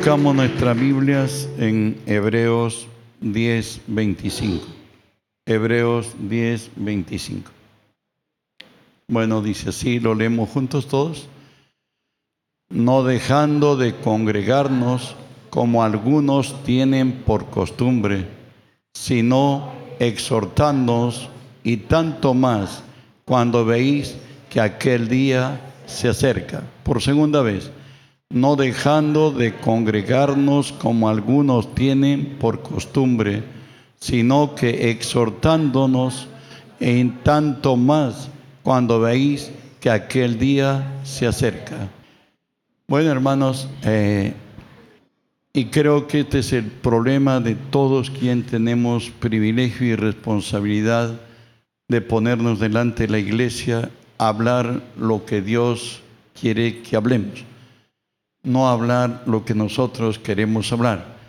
Buscamos nuestras Biblias en Hebreos 10, 25. Hebreos 10, 25. Bueno, dice así, lo leemos juntos todos. No dejando de congregarnos como algunos tienen por costumbre, sino exhortándonos y tanto más cuando veis que aquel día se acerca. Por segunda vez no dejando de congregarnos como algunos tienen por costumbre, sino que exhortándonos en tanto más cuando veis que aquel día se acerca. Bueno, hermanos, eh, y creo que este es el problema de todos quienes tenemos privilegio y responsabilidad de ponernos delante de la iglesia, hablar lo que Dios quiere que hablemos no hablar lo que nosotros queremos hablar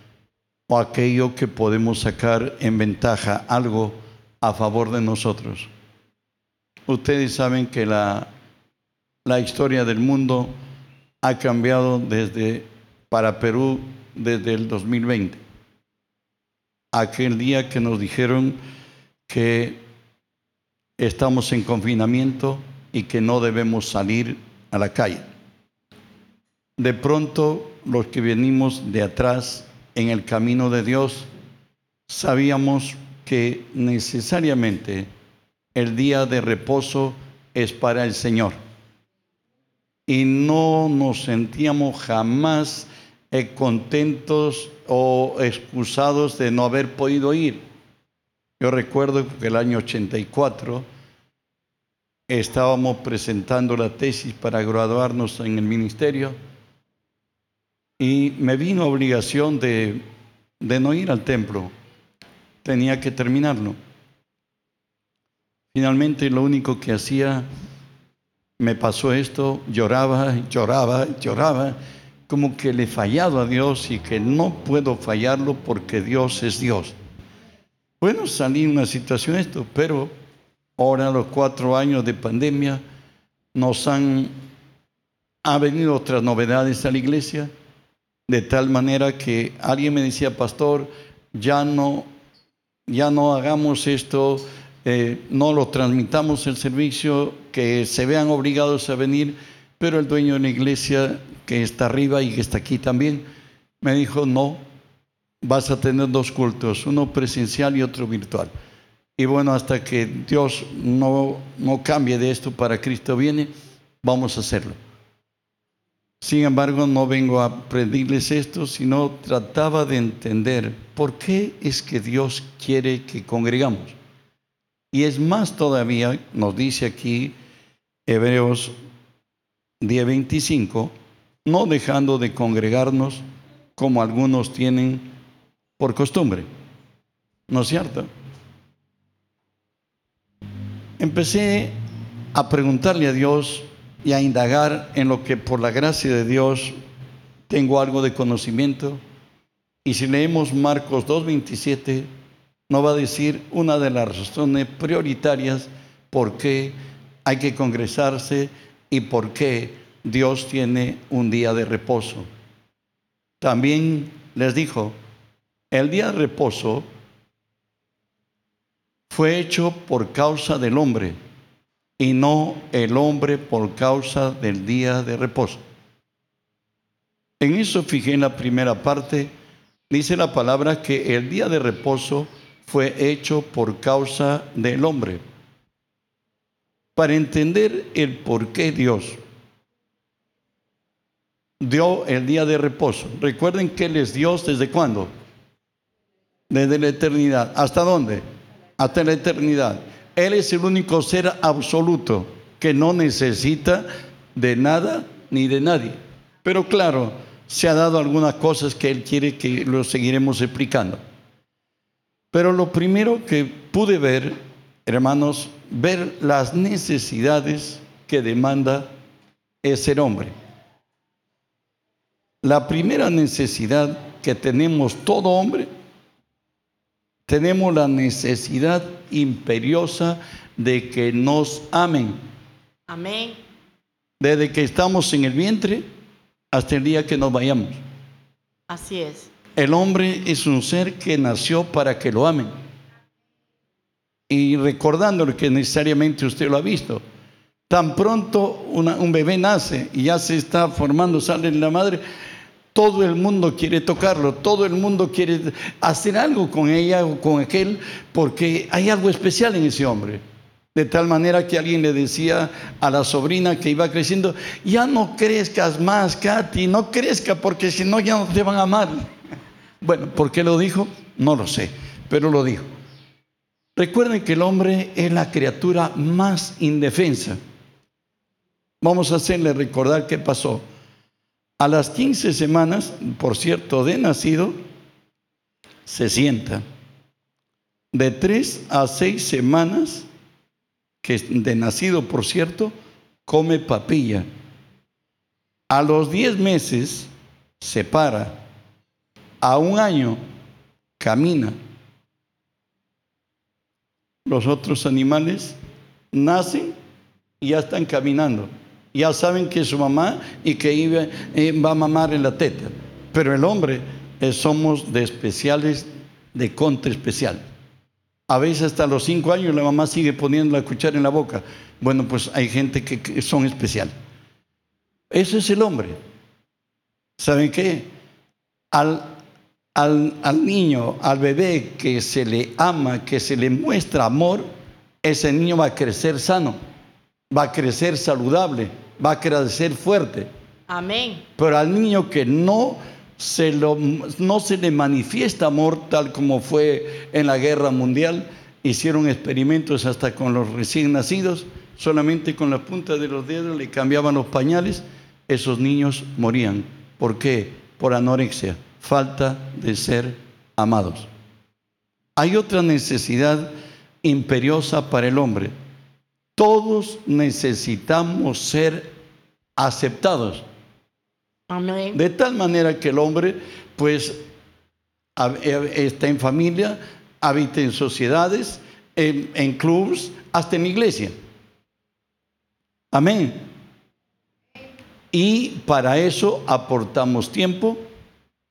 o aquello que podemos sacar en ventaja, algo a favor de nosotros. Ustedes saben que la, la historia del mundo ha cambiado desde para Perú desde el 2020. Aquel día que nos dijeron que estamos en confinamiento y que no debemos salir a la calle de pronto los que venimos de atrás en el camino de Dios, sabíamos que necesariamente el día de reposo es para el Señor. Y no nos sentíamos jamás eh, contentos o excusados de no haber podido ir. Yo recuerdo que el año 84 estábamos presentando la tesis para graduarnos en el ministerio y me vino obligación de, no ir al templo. Tenía que terminarlo. Finalmente lo único que hacía, me pasó esto, lloraba, lloraba, lloraba, como que le he fallado a Dios y que no puedo fallarlo porque Dios es Dios. Bueno, salí en una situación esto, pero ahora los cuatro años de pandemia nos han, ha venido otras novedades a la iglesia de tal manera que alguien me decía, pastor, ya no, ya no hagamos esto, eh, no lo transmitamos el servicio, que se vean obligados a venir, pero el dueño de la iglesia que está arriba y que está aquí también, me dijo, no, vas a tener dos cultos, uno presencial y otro virtual. Y bueno, hasta que Dios no, no cambie de esto para Cristo viene, vamos a hacerlo. Sin embargo, no vengo a pedirles esto, sino trataba de entender por qué es que Dios quiere que congregamos. Y es más todavía, nos dice aquí Hebreos 10:25, no dejando de congregarnos como algunos tienen por costumbre. ¿No es cierto? Empecé a preguntarle a Dios y a indagar en lo que por la gracia de Dios tengo algo de conocimiento. Y si leemos Marcos 2.27, no va a decir una de las razones prioritarias por qué hay que congresarse y por qué Dios tiene un día de reposo. También les dijo, el día de reposo fue hecho por causa del hombre y no el hombre por causa del día de reposo. En eso fijé en la primera parte, dice la palabra que el día de reposo fue hecho por causa del hombre. Para entender el por qué Dios dio el día de reposo. Recuerden que Él es Dios desde cuándo? Desde la eternidad. ¿Hasta dónde? Hasta la eternidad. Él es el único ser absoluto que no necesita de nada ni de nadie. Pero claro, se ha dado algunas cosas que Él quiere que lo seguiremos explicando. Pero lo primero que pude ver, hermanos, ver las necesidades que demanda el ser hombre. La primera necesidad que tenemos todo hombre tenemos la necesidad imperiosa de que nos amen. Amén. Desde que estamos en el vientre hasta el día que nos vayamos. Así es. El hombre es un ser que nació para que lo amen. Y recordándole que necesariamente usted lo ha visto. Tan pronto un bebé nace y ya se está formando, sale en la madre, todo el mundo quiere tocarlo, todo el mundo quiere hacer algo con ella o con aquel, porque hay algo especial en ese hombre. De tal manera que alguien le decía a la sobrina que iba creciendo, ya no crezcas más, Katy, no crezca porque si no ya no te van a amar. Bueno, ¿por qué lo dijo? No lo sé, pero lo dijo. Recuerden que el hombre es la criatura más indefensa. Vamos a hacerle recordar qué pasó. A las 15 semanas, por cierto, de nacido, se sienta. De 3 a 6 semanas, que de nacido, por cierto, come papilla. A los 10 meses se para. A un año camina. Los otros animales nacen y ya están caminando. Ya saben que es su mamá y que eh, va a mamar en la teta. Pero el hombre eh, somos de especiales, de contra especial. A veces hasta los cinco años la mamá sigue poniendo la cuchara en la boca. Bueno, pues hay gente que, son especial. Ese es el hombre. ¿Saben qué? Al, al, al, niño, al bebé que se le ama, que se le muestra amor, ese niño va a crecer sano, va a crecer saludable, va a crecer fuerte. Amén. Pero al niño que no se lo, no se le manifiesta amor tal como fue en la guerra mundial. Hicieron experimentos hasta con los recién nacidos, solamente con la punta de los dedos le cambiaban los pañales, esos niños morían. ¿Por qué? Por anorexia, falta de ser amados. Hay otra necesidad imperiosa para el hombre. Todos necesitamos ser aceptados. De tal manera que el hombre, pues, eh, está en familia, habita en sociedades, en, en clubs, hasta en iglesia. Amén. Y para eso aportamos tiempo,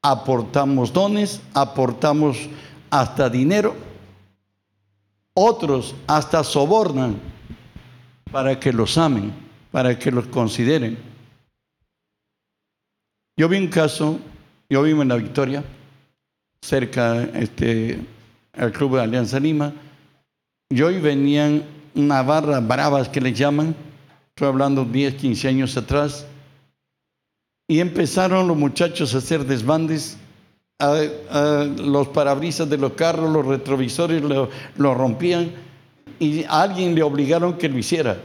aportamos dones, aportamos hasta dinero. Otros hasta sobornan para que los amen, para que los consideren. Yo vi un caso, yo vivo en La Victoria, cerca este, al Club de Alianza Lima, y hoy venían una barra bravas que les llaman, estoy hablando 10, 15 años atrás, y empezaron los muchachos a hacer desbandes, a, los parabrisas de los carros, los retrovisores lo, lo rompían, y a alguien le obligaron que lo hiciera.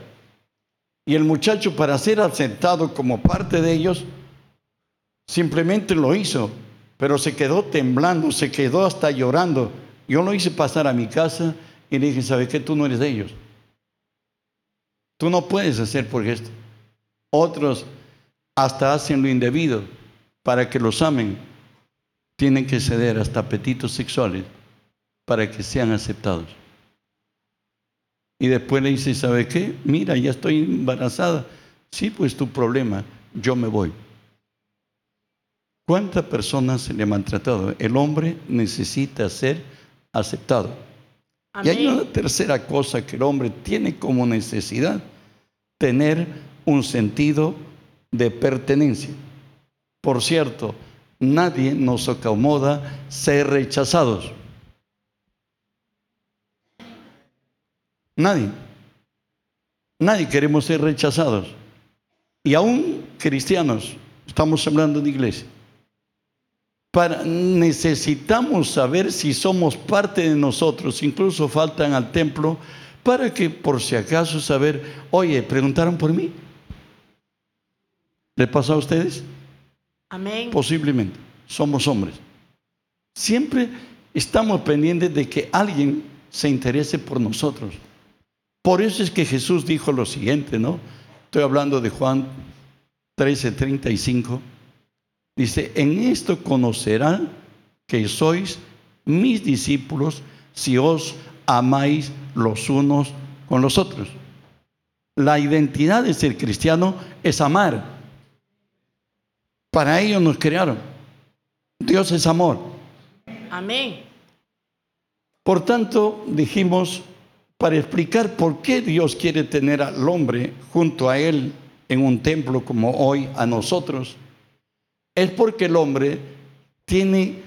Y el muchacho, para ser aceptado como parte de ellos, Simplemente lo hizo, pero se quedó temblando, se quedó hasta llorando. Yo lo hice pasar a mi casa y le dije, ¿sabes qué? Tú no eres de ellos. Tú no puedes hacer por esto. Otros hasta hacen lo indebido para que los amen. Tienen que ceder hasta apetitos sexuales para que sean aceptados. Y después le dice, ¿sabe qué? Mira, ya estoy embarazada. Sí, pues tu problema, yo me voy. ¿Cuántas personas se le han maltratado? El hombre necesita ser aceptado. Y hay una tercera cosa que el hombre tiene como necesidad, tener un sentido de pertenencia. Por cierto, nadie nos acomoda ser rechazados. Nadie. Nadie queremos ser rechazados. Y aún cristianos, estamos hablando de iglesia necesitamos saber si somos parte de nosotros, incluso faltan al templo, para que por si acaso saber, oye, preguntaron por mí. ¿Le pasa a ustedes? Amén. Posiblemente. Somos hombres. Siempre estamos pendientes de que alguien se interese por nosotros. Por eso es que Jesús dijo lo siguiente, ¿no? Estoy hablando de Juan 13:35. Dice, en esto conocerán que sois mis discípulos si os amáis los unos con los otros. La identidad de ser cristiano es amar. Para ello nos crearon. Dios es amor. Amén. Por tanto, dijimos, para explicar por qué Dios quiere tener al hombre junto a Él en un templo como hoy a nosotros, es porque el hombre tiene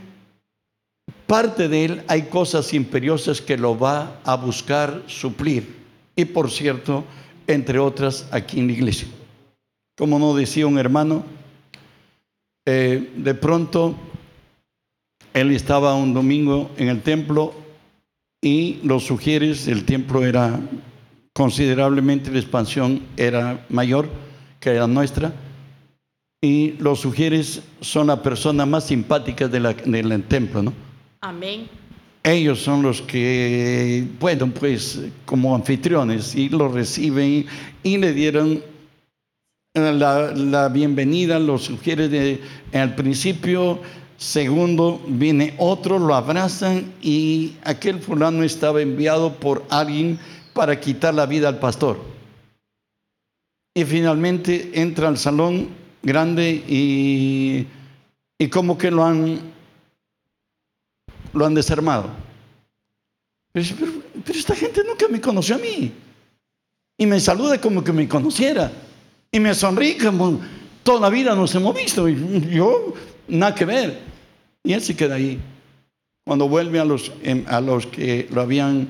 parte de él, hay cosas imperiosas que lo va a buscar suplir. Y por cierto, entre otras, aquí en la iglesia. Como nos decía un hermano, eh, de pronto él estaba un domingo en el templo y los sugieres, el templo era considerablemente, la expansión era mayor que la nuestra, y los sugieres son la persona más simpática de la, del templo, ¿no? Amén. Ellos son los que, bueno, pues como anfitriones, y lo reciben y, le dieron la, la, bienvenida, los sugieres de, al principio, segundo, viene otro, lo abrazan y aquel fulano estaba enviado por alguien para quitar la vida al pastor. Y finalmente entra al salón grande y, y como que lo han, lo han desarmado. Pero, pero, esta gente nunca me conoció a mí. Y me saluda como que me conociera. Y me sonríe como toda la vida nos hemos visto. Y yo, nada que ver. Y él se queda ahí. Cuando vuelve a los, em, a los que lo habían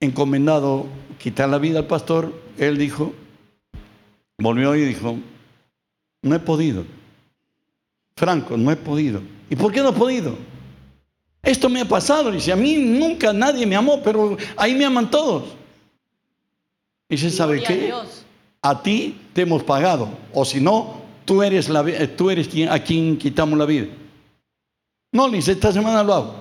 encomendado quitar la vida al pastor, él dijo, volvió y dijo, no he podido. Franco, no he podido. ¿Y por qué no he podido? Esto me ha pasado. Dice, a mí nunca nadie me amó, pero ahí me aman todos. Y se sabe qué? A, ti te hemos pagado. O si no, tú eres, la, tú eres quien, a quien quitamos la vida. No, dice, esta semana lo hago.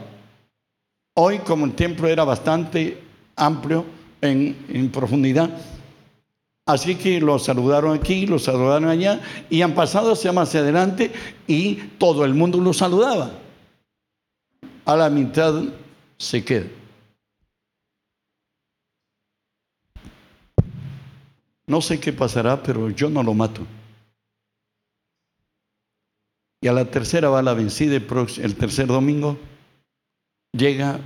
Hoy, como el templo era bastante amplio en, en profundidad, Así que lo saludaron aquí, lo saludaron allá y han pasado hacia más adelante y todo el mundo lo saludaba. A la mitad se queda. No sé qué pasará, pero yo no lo mato. Y a la tercera va la vencida, el tercer domingo, llega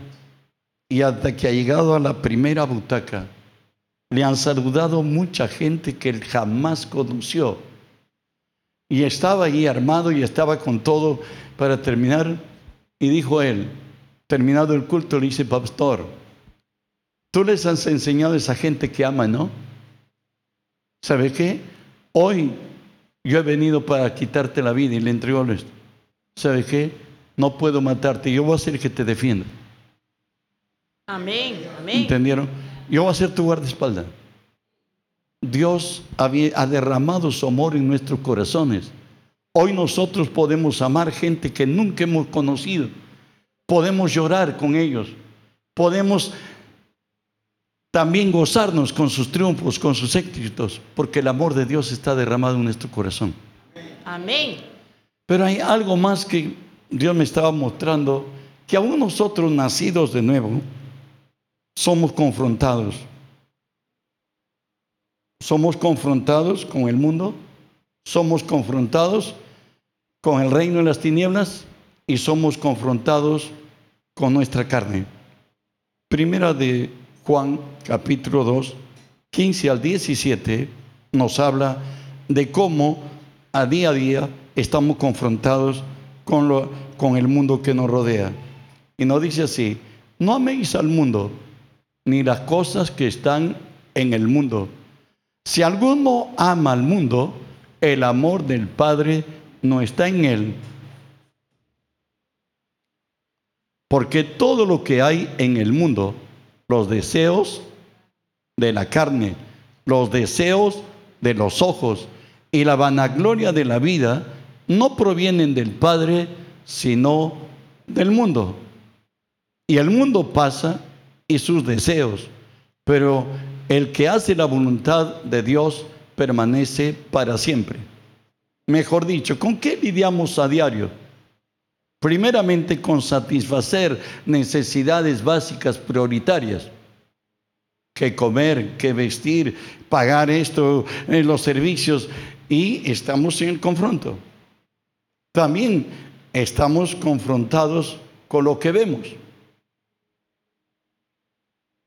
y hasta que ha llegado a la primera butaca, le han saludado mucha gente que él jamás conoció. Y estaba ahí armado y estaba con todo para terminar. Y dijo él, terminado el culto, le dice, pastor, tú les has enseñado a esa gente que ama, ¿no? ¿Sabe qué? Hoy yo he venido para quitarte la vida y le entregó esto. ¿Sabe qué? No puedo matarte, yo voy a ser que te defienda. Amén, amén. ¿Entendieron? Yo voy a ser tu guardaespaldas. Dios ha derramado su amor en nuestros corazones. Hoy nosotros podemos amar gente que nunca hemos conocido. Podemos llorar con ellos. Podemos también gozarnos con sus triunfos, con sus éxitos, porque el amor de Dios está derramado en nuestro corazón. Amén. Pero hay algo más que Dios me estaba mostrando, que aún nosotros nacidos de nuevo, somos confrontados. Somos confrontados con el mundo, somos confrontados con el reino de las tinieblas y somos confrontados con nuestra carne. Primera de Juan capítulo 2, 15 al 17 nos habla de cómo a día a día estamos confrontados con, lo, con el mundo que nos rodea. Y nos dice así, no améis al mundo, ni las cosas que están en el mundo. Si alguno ama al mundo, el amor del Padre no está en él. Porque todo lo que hay en el mundo, los deseos de la carne, los deseos de los ojos y la vanagloria de la vida, no provienen del Padre, sino del mundo. Y el mundo pasa y sus deseos, pero el que hace la voluntad de Dios permanece para siempre. Mejor dicho, ¿con qué lidiamos a diario? Primeramente con satisfacer necesidades básicas prioritarias. Que comer, que vestir, pagar esto, eh, los servicios. Y estamos en el confronto. También estamos confrontados con lo que vemos.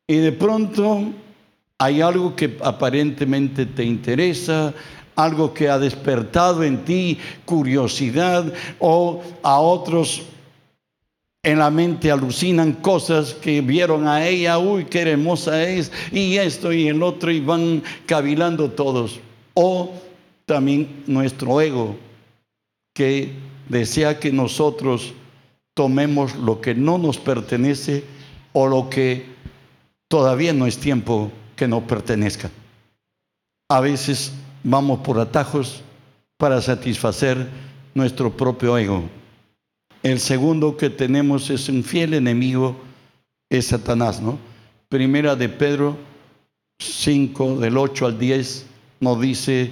Y de pronto hay algo que aparentemente te interesa, algo que ha despertado en ti curiosidad o a otros en la mente alucinan cosas que vieron a ella, uy, qué hermosa es, y esto y el otro, y van cavilando todos. O también nuestro ego, que desea que nosotros tomemos lo que no nos pertenece o lo que todavía no es tiempo que nos pertenezca. A veces vamos por atajos para satisfacer nuestro propio ego. El segundo que tenemos es un fiel enemigo, es Satanás, ¿no? Primera de Pedro 5, del 8 al 10, nos dice,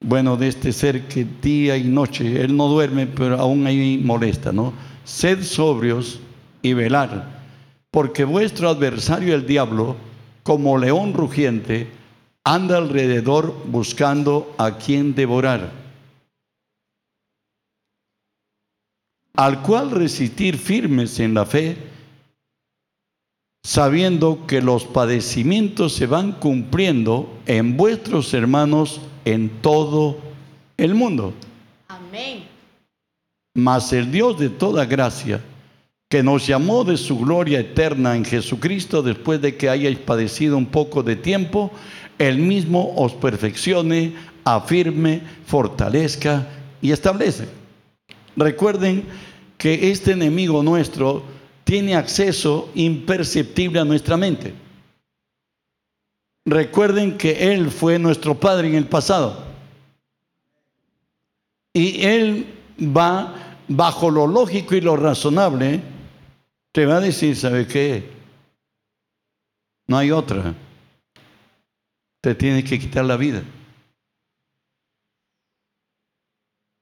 bueno, de este ser que día y noche, él no duerme, pero aún ahí molesta, ¿no? Sed sobrios y velar, porque vuestro adversario el diablo, como león rugiente, anda alrededor buscando a quien devorar, al cual resistir firmes en la fe, sabiendo que los padecimientos se van cumpliendo en vuestros hermanos en todo el mundo. Amén. Mas el Dios de toda gracia, que nos llamó de su gloria eterna en Jesucristo después de que hayáis padecido un poco de tiempo, el mismo os perfeccione, afirme, fortalezca y establece. Recuerden que este enemigo nuestro tiene acceso imperceptible a nuestra mente. Recuerden que Él fue nuestro Padre en el pasado. Y Él va bajo lo lógico y lo razonable, te va a decir, ¿sabe qué? No hay otra. Te tiene que quitar la vida.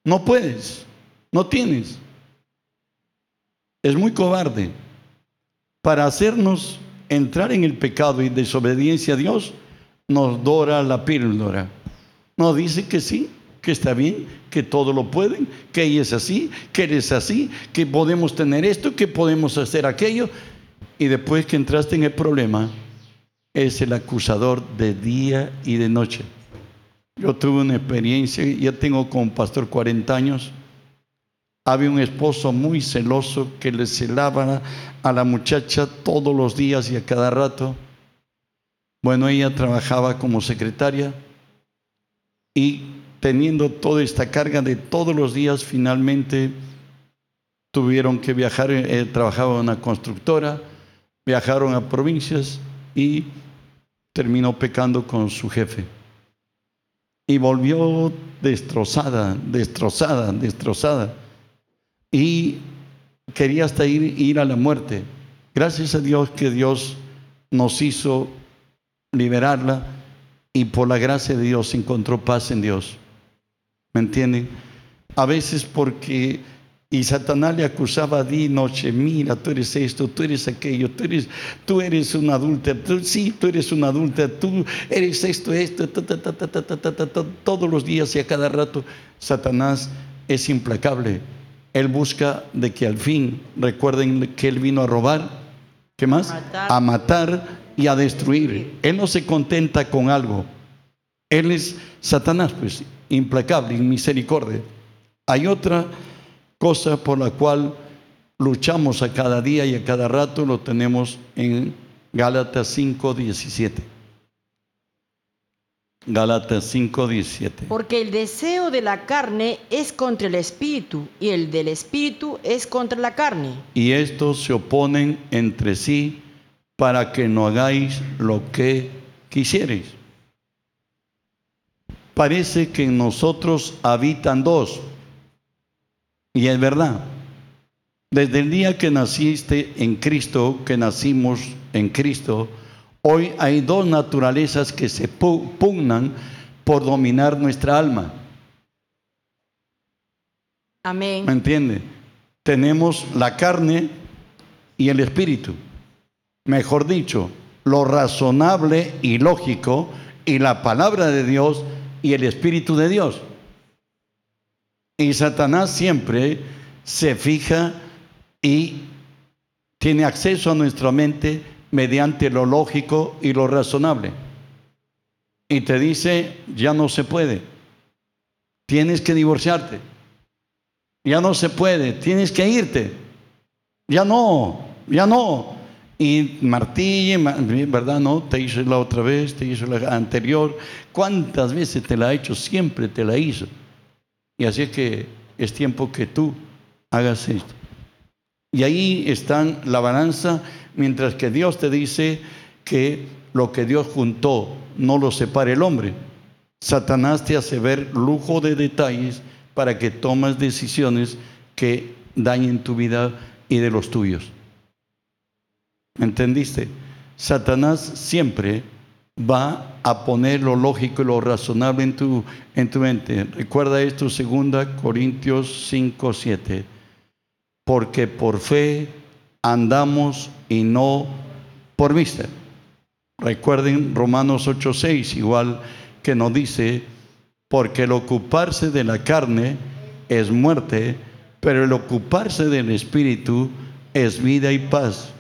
No puedes, no tienes. Es muy cobarde para hacernos entrar en el pecado y desobediencia a Dios, nos dora la píldora. Nos dice que sí, que está bien, que todo lo pueden, que ella es así, que eres así, que podemos tener esto, que podemos hacer aquello. Y después que entraste en el problema, es el acusador de día y de noche. Yo tuve una experiencia, ya tengo como pastor 40 años. Había un esposo muy celoso que le celaba a la muchacha todos los días y a cada rato. Bueno, ella trabajaba como secretaria y teniendo toda esta carga de todos los días, finalmente tuvieron que viajar, eh, trabajaba en una constructora, viajaron a provincias y terminó pecando con su jefe. Y volvió destrozada, destrozada, destrozada. Y quería hasta ir, ir a la muerte. Gracias a Dios que Dios nos hizo liberarla y por la gracia de Dios encontró paz en Dios. ¿Me entienden? A veces porque y Satanás le acusaba día y noche, mira, tú eres esto, tú eres aquello, tú eres, tú eres una adulta, tú, sí, tú eres una adulta, tú eres esto, esto, todos los días y a cada rato. Satanás es implacable. Él busca de que al fin recuerden que Él vino a robar, ¿qué más? Matar. A matar y a destruir. Él no se contenta con algo. Él es Satanás, pues, implacable, misericordia. Hay otra cosa por la cual luchamos a cada día y a cada rato, lo tenemos en Gálatas 5, 17. Gálatas 5, 17. Porque el deseo de la carne es contra el espíritu y el del espíritu es contra la carne. Y estos se oponen entre sí para que no hagáis lo que quisierais. Parece que en nosotros habitan dos. Y es verdad. Desde el día que naciste en Cristo, que nacimos en Cristo, hoy hay dos naturalezas que se pu- pugnan por dominar nuestra alma. ¿Me Amén. entiende? Tenemos la carne y el espíritu. Mejor dicho, lo razonable y lógico y la palabra de Dios y el espíritu de Dios. Y Satanás siempre se fija y tiene acceso a nuestra mente mediante lo lógico y lo razonable. Y te dice, ya no se puede, tienes que divorciarte, ya no se puede, tienes que irte, ya no, ya no. Y martille, ¿verdad? No, te hizo la otra vez, te hizo la anterior. ¿Cuántas veces te la ha hecho? Siempre te la hizo. Y así es que es tiempo que tú hagas esto. Y ahí está la balanza, mientras que Dios te dice que lo que Dios juntó no lo separe el hombre. Satanás te hace ver lujo de detalles para que tomes decisiones que dañen tu vida y de los tuyos. ¿Me entendiste? Satanás siempre va a poner lo lógico y lo razonable en tu, en tu mente. Recuerda esto, 2 Corintios 5, 7 porque por fe andamos y no por vista. Recuerden Romanos 8:6, igual que nos dice, porque el ocuparse de la carne es muerte, pero el ocuparse del espíritu es vida y paz.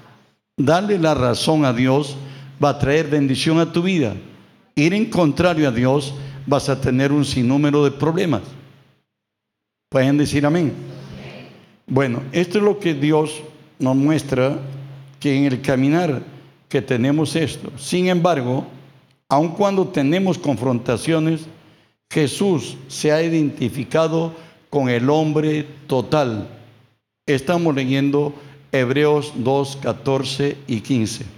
Darle la razón a Dios va a traer bendición a tu vida. Ir en contrario a Dios vas a tener un sinnúmero de problemas. Pueden decir amén. Bueno, esto es lo que Dios nos muestra, que en el caminar que tenemos esto. Sin embargo, aun cuando tenemos confrontaciones, Jesús se ha identificado con el hombre total. Estamos leyendo Hebreos 2, 14 y 15.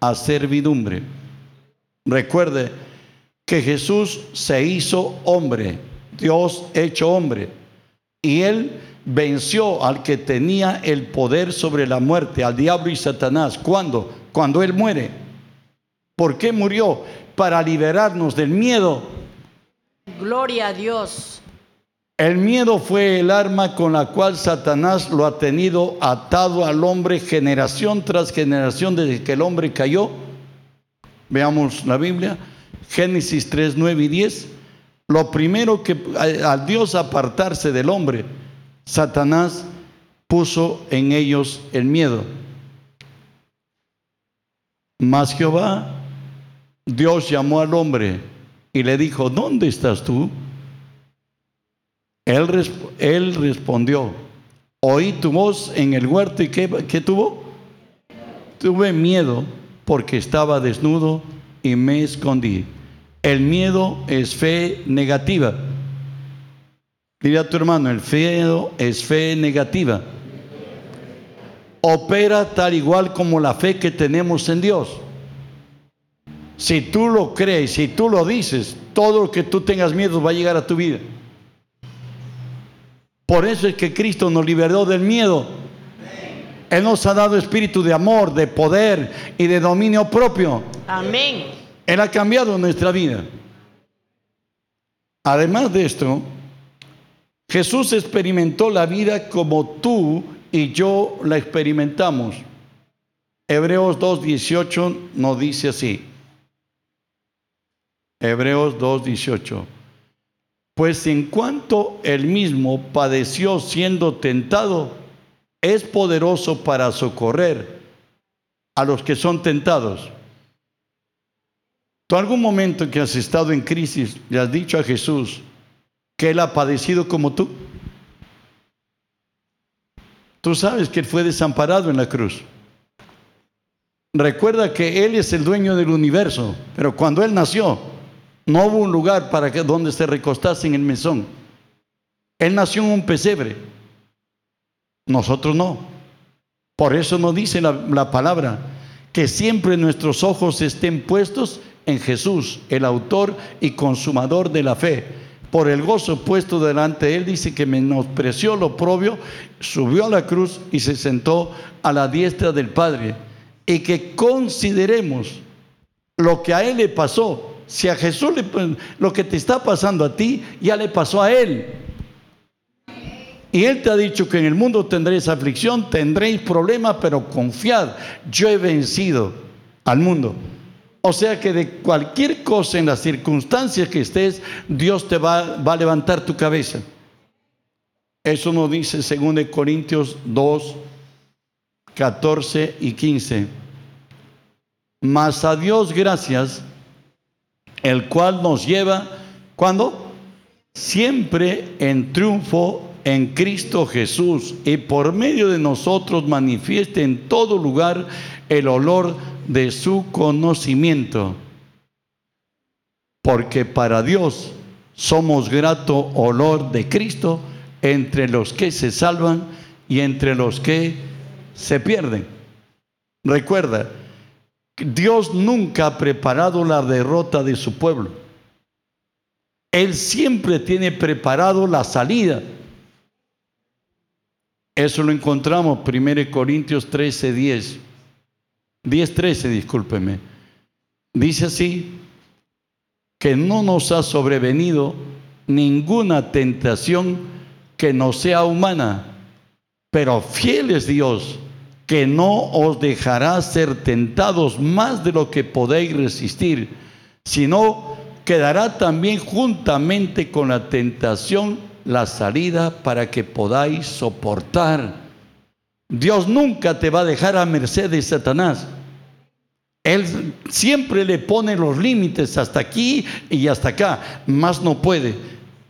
a servidumbre. Recuerde que Jesús se hizo hombre, Dios hecho hombre, y él venció al que tenía el poder sobre la muerte, al diablo y Satanás. ¿Cuándo? Cuando Él muere. ¿Por qué murió? Para liberarnos del miedo. Gloria a Dios. El miedo fue el arma con la cual Satanás lo ha tenido atado al hombre generación tras generación desde que el hombre cayó. Veamos la Biblia, Génesis 3, 9 y 10. Lo primero que al Dios apartarse del hombre, Satanás puso en ellos el miedo. Mas Jehová, Dios llamó al hombre y le dijo, ¿dónde estás tú? Él, él respondió, oí tu voz en el huerto y ¿qué, ¿qué tuvo? Tuve miedo porque estaba desnudo y me escondí. El miedo es fe negativa. Dile a tu hermano, el feo es fe negativa. Opera tal igual como la fe que tenemos en Dios. Si tú lo crees, si tú lo dices, todo lo que tú tengas miedo va a llegar a tu vida. Por eso es que Cristo nos liberó del miedo. Él nos ha dado espíritu de amor, de poder y de dominio propio. Amén. Él ha cambiado nuestra vida. Además de esto, Jesús experimentó la vida como tú y yo la experimentamos. Hebreos 2.18 nos dice así. Hebreos 2.18. Pues en cuanto él mismo padeció siendo tentado, es poderoso para socorrer a los que son tentados. ¿Tú algún momento en que has estado en crisis le has dicho a Jesús, que Él ha padecido como tú. Tú sabes que Él fue desamparado en la cruz. Recuerda que Él es el dueño del universo, pero cuando Él nació, no hubo un lugar para que donde se recostase en el mesón. Él nació en un pesebre. Nosotros no. Por eso nos dice la, la palabra que siempre nuestros ojos estén puestos en Jesús, el autor y consumador de la fe por el gozo puesto delante de él, dice que menospreció lo propio, subió a la cruz y se sentó a la diestra del Padre. Y que consideremos lo que a él le pasó. Si a Jesús le, lo que te está pasando a ti, ya le pasó a él. Y Él te ha dicho que en el mundo tendréis aflicción, tendréis problemas, pero confiad, yo he vencido al mundo. O sea que de cualquier cosa en las circunstancias que estés, Dios te va, va a levantar tu cabeza. Eso nos dice 2 Corintios 2, 14 y 15. Mas a Dios gracias, el cual nos lleva, ¿cuándo? Siempre en triunfo en Cristo Jesús y por medio de nosotros manifieste en todo lugar el olor de su conocimiento. Porque para Dios somos grato olor de Cristo entre los que se salvan y entre los que se pierden. Recuerda, Dios nunca ha preparado la derrota de su pueblo. Él siempre tiene preparado la salida. Eso lo encontramos 1 Corintios 13, 10. 10, 13, discúlpeme. Dice así, que no nos ha sobrevenido ninguna tentación que no sea humana, pero fiel es Dios, que no os dejará ser tentados más de lo que podéis resistir, sino quedará también juntamente con la tentación la salida para que podáis soportar. Dios nunca te va a dejar a merced de Satanás. Él siempre le pone los límites hasta aquí y hasta acá, más no puede.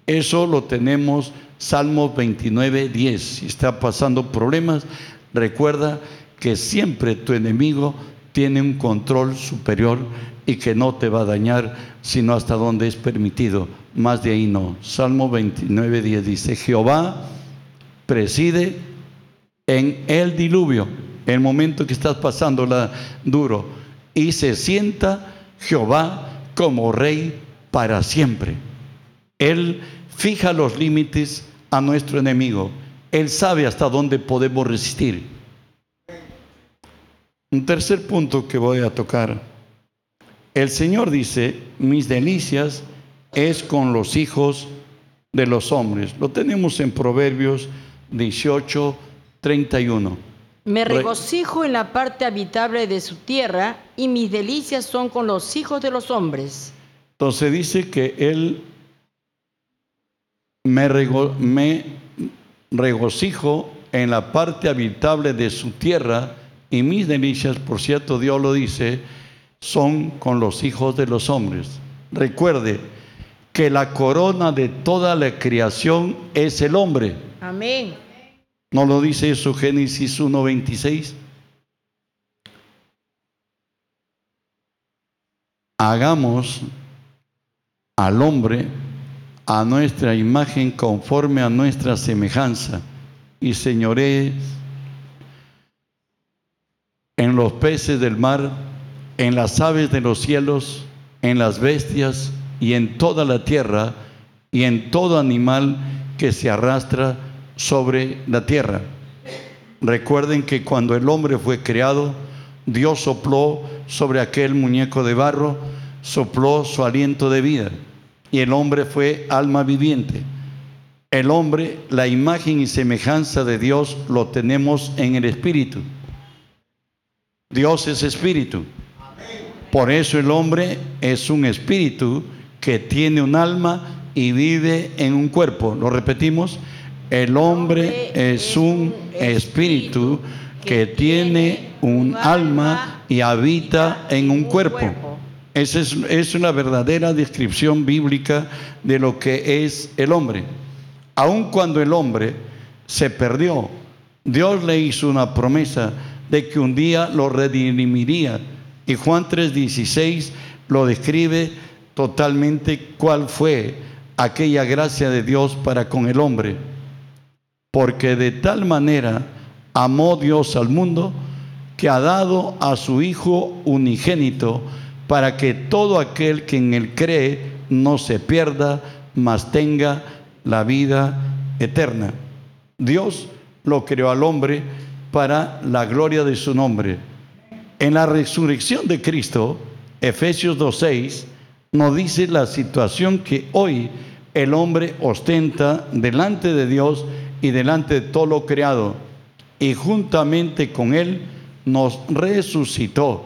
Eso lo tenemos Salmo 29, 10. Si está pasando problemas, recuerda que siempre tu enemigo tiene un control superior y que no te va a dañar sino hasta donde es permitido más de ahí no. Salmo 29, 10 dice, Jehová preside en el diluvio, el momento que estás pasando la duro, y se sienta Jehová como rey para siempre. Él fija los límites a nuestro enemigo. Él sabe hasta dónde podemos resistir. Un tercer punto que voy a tocar. El Señor dice, mis delicias es con los hijos de los hombres. Lo tenemos en Proverbios 18, 31. Me regocijo en la parte habitable de su tierra y mis delicias son con los hijos de los hombres. Entonces dice que él me, me regocijo en la parte habitable de su tierra y mis delicias, por cierto Dios lo dice, son con los hijos de los hombres. Recuerde, que la corona de toda la creación es el hombre. Amén. ¿No lo dice eso Génesis 1.26? Hagamos al hombre a nuestra imagen conforme a nuestra semejanza y señoré en los peces del mar, en las aves de los cielos, en las bestias, y en toda la tierra y en todo animal que se arrastra sobre la tierra. Recuerden que cuando el hombre fue creado, Dios sopló sobre aquel muñeco de barro, sopló su aliento de vida y el hombre fue alma viviente. El hombre, la imagen y semejanza de Dios lo tenemos en el espíritu. Dios es espíritu. Por eso el hombre es un espíritu que tiene un alma y vive en un cuerpo. Lo repetimos, el hombre es un espíritu que tiene un alma y habita en un cuerpo. Esa es, es, una verdadera descripción bíblica de lo que es el hombre. Aun cuando el hombre se perdió, Dios le hizo una promesa de que un día lo redimiría. Y Juan 3:16 lo describe totalmente cuál fue aquella gracia de Dios para con el hombre. Porque de tal manera amó Dios al mundo que ha dado a su Hijo unigénito para que todo aquel que en él cree no se pierda, mas tenga la vida eterna. Dios lo creó al hombre para la gloria de su nombre. En la resurrección de Cristo, Efesios 2.6, nos dice la situación que hoy el hombre ostenta delante de Dios y delante de todo lo creado. Y juntamente con Él nos resucitó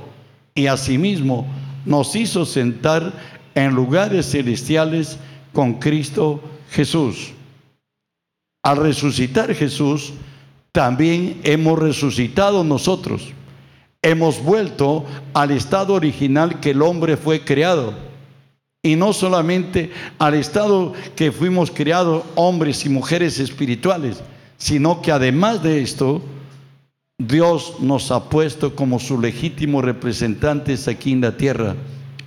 y asimismo nos hizo sentar en lugares celestiales con Cristo Jesús. Al resucitar Jesús, también hemos resucitado nosotros. Hemos vuelto al estado original que el hombre fue creado. Y no solamente al estado que fuimos creados hombres y mujeres espirituales, sino que además de esto, Dios nos ha puesto como sus legítimos representantes aquí en la tierra.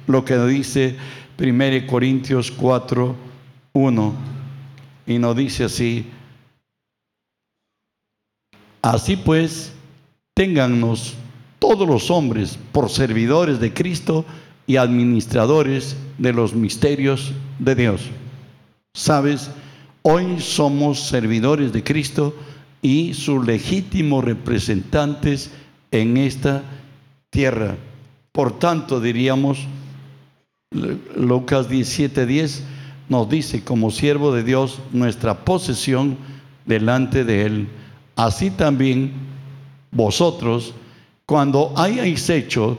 Lo que dice 1 Corintios 4, 1. Y nos dice así, así pues, téngannos todos los hombres por servidores de Cristo y administradores de los misterios de Dios. Sabes, hoy somos servidores de Cristo y sus legítimos representantes en esta tierra. Por tanto, diríamos, Lucas 17:10 nos dice, como siervo de Dios, nuestra posesión delante de Él. Así también vosotros, cuando hayáis hecho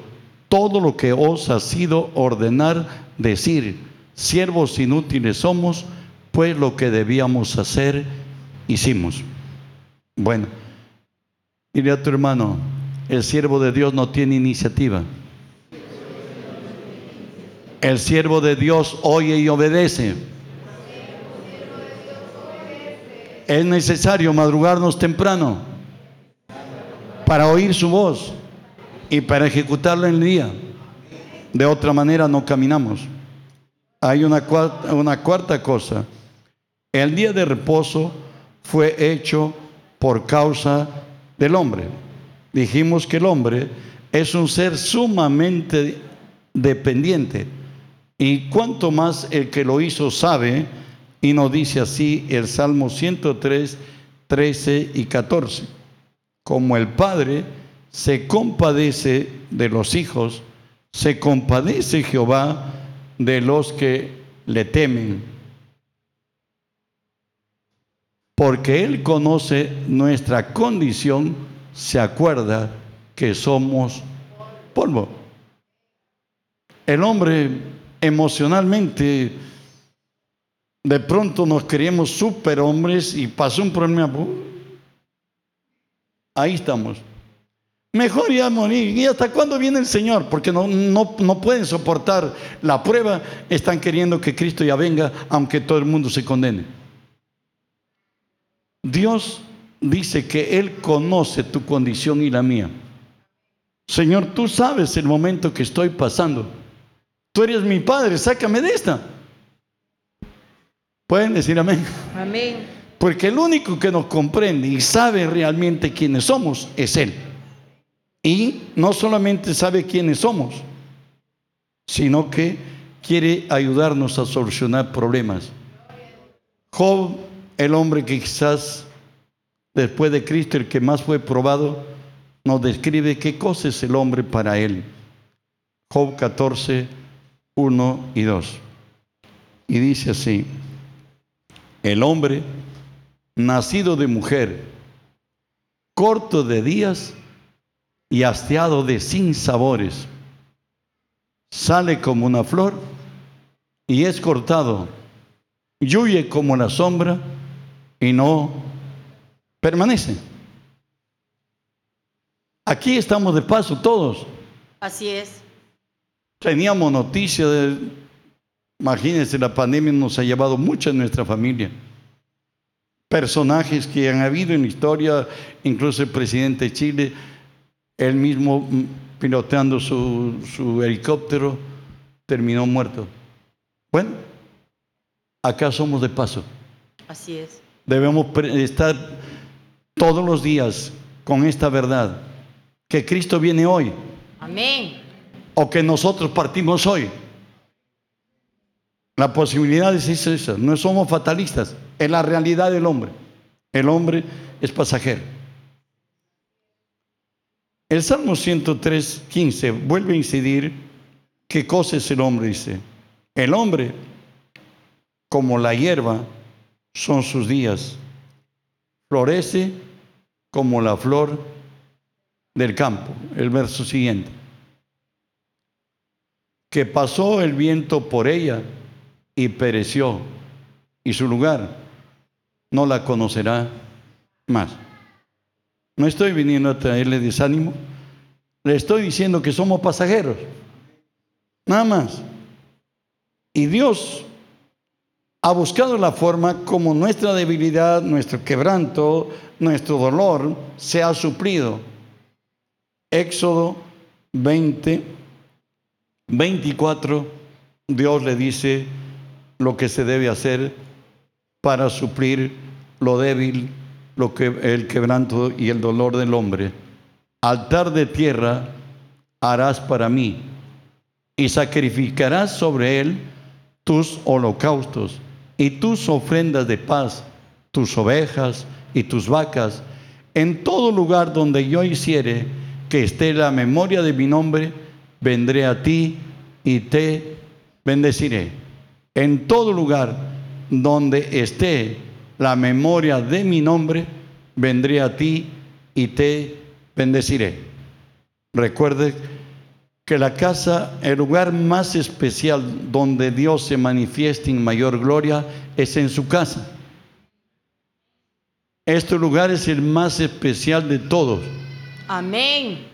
todo lo que os ha sido ordenar decir, siervos inútiles somos, pues lo que debíamos hacer, hicimos. Bueno, dile a tu hermano, el siervo de Dios no tiene iniciativa. El siervo de Dios oye y obedece. Es necesario madrugarnos temprano para oír su voz y para ejecutarla en el día. De otra manera no caminamos. Hay una una cuarta cosa. El día de reposo fue hecho por causa del hombre. Dijimos que el hombre es un ser sumamente dependiente. Y cuanto más el que lo hizo sabe, y nos dice así el Salmo 103, 13 y 14. Como el Padre se compadece de los hijos, se compadece Jehová de los que le temen. Porque Él conoce nuestra condición, se acuerda que somos polvo. El hombre emocionalmente, de pronto nos creemos superhombres y pasó un problema. Ahí estamos. Mejor ya morir. ¿Y hasta cuándo viene el Señor? Porque no, no, no, pueden soportar la prueba. Están queriendo que Cristo ya venga, aunque todo el mundo se condene. Dios dice que Él conoce tu condición y la mía. Señor, tú sabes el momento que estoy pasando. Tú eres mi Padre, sácame de esta. ¿Pueden decir amén? Amén. Porque el único que nos comprende y sabe realmente quiénes somos es Él. Y no solamente sabe quiénes somos, sino que quiere ayudarnos a solucionar problemas. Job, el hombre que quizás después de Cristo, el que más fue probado, nos describe qué cosa es el hombre para él. Job 14, 1 y 2. Y dice así, el hombre nacido de mujer, corto de días, y hastiado de sin sabores. Sale como una flor y es cortado. Y huye como la sombra y no permanece. Aquí estamos de paso todos. Así es. Teníamos noticia de, imagínense, la pandemia nos ha llevado mucho en nuestra familia. Personajes que han habido en la historia, incluso el presidente de Chile, él mismo mm, piloteando su, helicóptero terminó muerto. Bueno, acá somos de paso. Así es. Debemos estar todos los días con esta verdad, que Cristo viene hoy. Amén. O que nosotros partimos hoy. La posibilidad es esa, no somos fatalistas, es la realidad del hombre. El hombre es pasajero. El Salmo 103, 15 vuelve a incidir qué cosa es el hombre, dice. El hombre, como la hierba, son sus días. Florece como la flor del campo. El verso siguiente. Que pasó el viento por ella y pereció, y su lugar no la conocerá más. No estoy viniendo a traerle desánimo, le estoy diciendo que somos pasajeros, nada más. Y Dios ha buscado la forma como nuestra debilidad, nuestro quebranto, nuestro dolor se ha suplido. Éxodo 20, 24, Dios le dice lo que se debe hacer para suplir lo débil, lo que, el quebranto y el dolor del hombre. Altar de tierra harás para mí y sacrificarás sobre él tus holocaustos y tus ofrendas de paz, tus ovejas y tus vacas, en todo lugar donde yo hiciere que esté la memoria de mi nombre, vendré a ti y te bendeciré. En todo lugar donde esté la memoria de mi nombre, vendré a ti y te bendeciré. Recuerde que la casa, el lugar más especial donde Dios se manifiesta en mayor gloria es en su casa. Este lugar es el más especial de todos. Amén.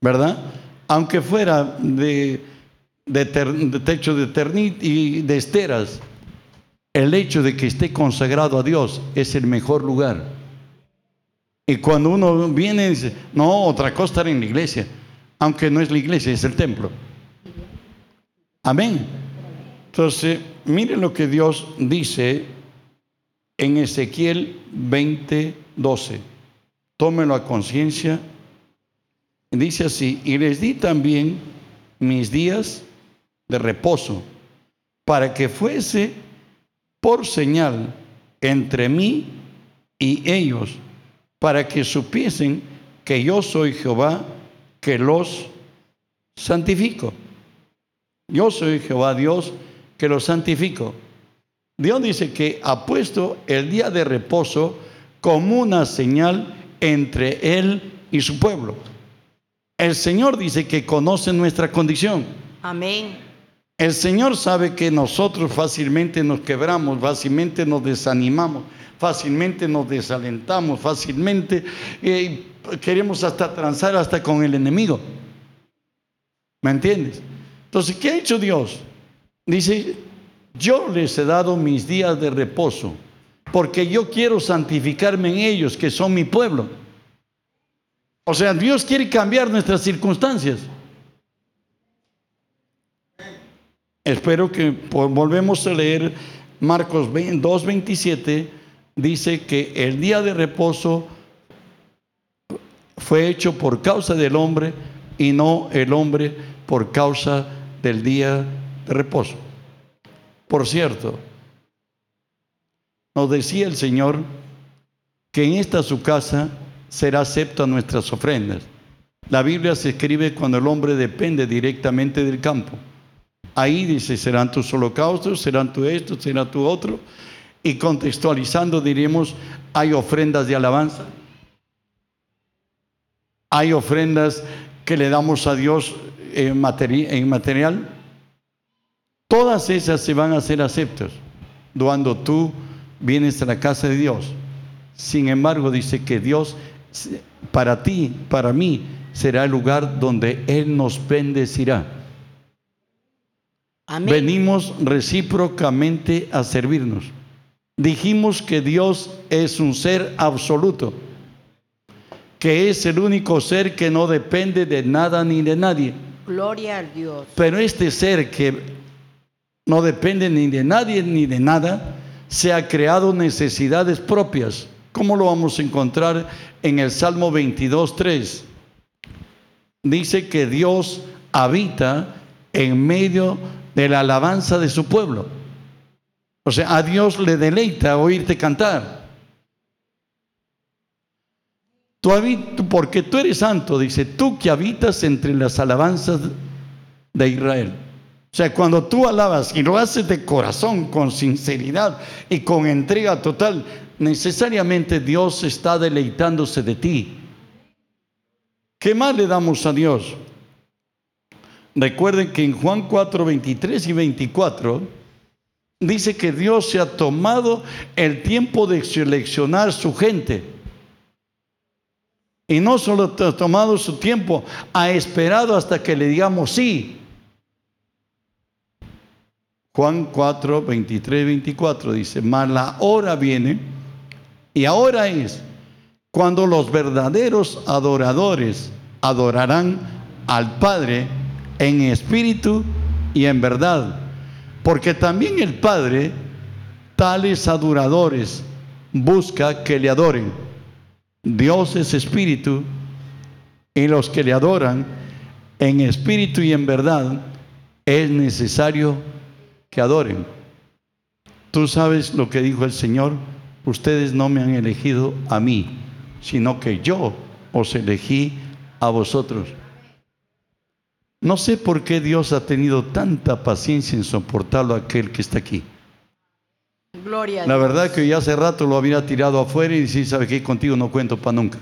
¿Verdad? Aunque fuera de, de, techo de ternit y de esteras, el hecho de que esté consagrado a Dios es el mejor lugar. Y cuando uno viene y dice, no, otra cosa estar en la iglesia aunque no es la iglesia, es el templo. Amén. Entonces, miren lo que Dios dice en Ezequiel 20, 12. Tómelo a conciencia. Dice así, y les di también mis días de reposo para que fuese por señal entre mí y ellos, para que supiesen que yo soy Jehová que los santifico. Yo soy Jehová Dios que los santifico. Dios dice que ha puesto el día de reposo como una señal entre Él y su pueblo. El Señor dice que conoce nuestra condición. Amén. El Señor sabe que nosotros fácilmente nos quebramos, fácilmente nos desanimamos, fácilmente nos desalentamos, fácilmente eh, queremos hasta transar hasta con el enemigo. ¿Me entiendes? Entonces, ¿qué ha hecho Dios? Dice, yo les he dado mis días de reposo, porque yo quiero santificarme en ellos, que son mi pueblo. O sea, Dios quiere cambiar nuestras circunstancias. Espero que volvemos a leer Marcos 2.27, dice que el día de reposo fue hecho por causa del hombre y no el hombre por causa del día de reposo. Por cierto, nos decía el Señor que en esta su casa será acepta nuestras ofrendas. La Biblia se escribe cuando el hombre depende directamente del campo. Ahí dice, serán tus holocaustos, serán tu esto, será tu otro. Y contextualizando diremos, hay ofrendas de alabanza, hay ofrendas que le damos a Dios en, material. Todas esas se van a ser aceptas cuando tú vienes a la casa de Dios. Sin embargo, dice que Dios, para ti, para mí, será el lugar donde Él nos bendecirá. Venimos recíprocamente a servirnos. Dijimos que Dios es un ser absoluto que es el único ser que no depende de nada ni de nadie. Gloria a Dios. Pero este ser que no depende ni de nadie ni de nada, se ha creado necesidades propias. ¿Cómo lo vamos a encontrar en el Salmo 22, 3? Dice que Dios habita en medio de la alabanza de su pueblo. O sea, a Dios le deleita oírte cantar. Tú porque tú eres santo, dice, tú que habitas entre las alabanzas de Israel. O sea, cuando tú alabas y lo haces de corazón, con sinceridad y con entrega total, necesariamente Dios está deleitándose de ti. ¿Qué más le damos a Dios? Recuerden que en Juan 4, 23 y 24 dice que Dios se ha tomado el tiempo de seleccionar su gente. Y no solo ha tomado su tiempo, ha esperado hasta que le digamos sí. Juan 4, 23, 24 dice, mas la hora viene y ahora es cuando los verdaderos adoradores adorarán al Padre en espíritu y en verdad. Porque también el Padre, tales adoradores, busca que le adoren. Dios es espíritu y los que le adoran en espíritu y en verdad es necesario que adoren. Tú sabes lo que dijo el Señor, ustedes no me han elegido a mí, sino que yo os elegí a vosotros. No sé por qué Dios ha tenido tanta paciencia en soportarlo a aquel que está aquí. Gloria La verdad que ya hace rato lo había tirado afuera y dice, ¿sabe qué? Contigo no cuento para nunca.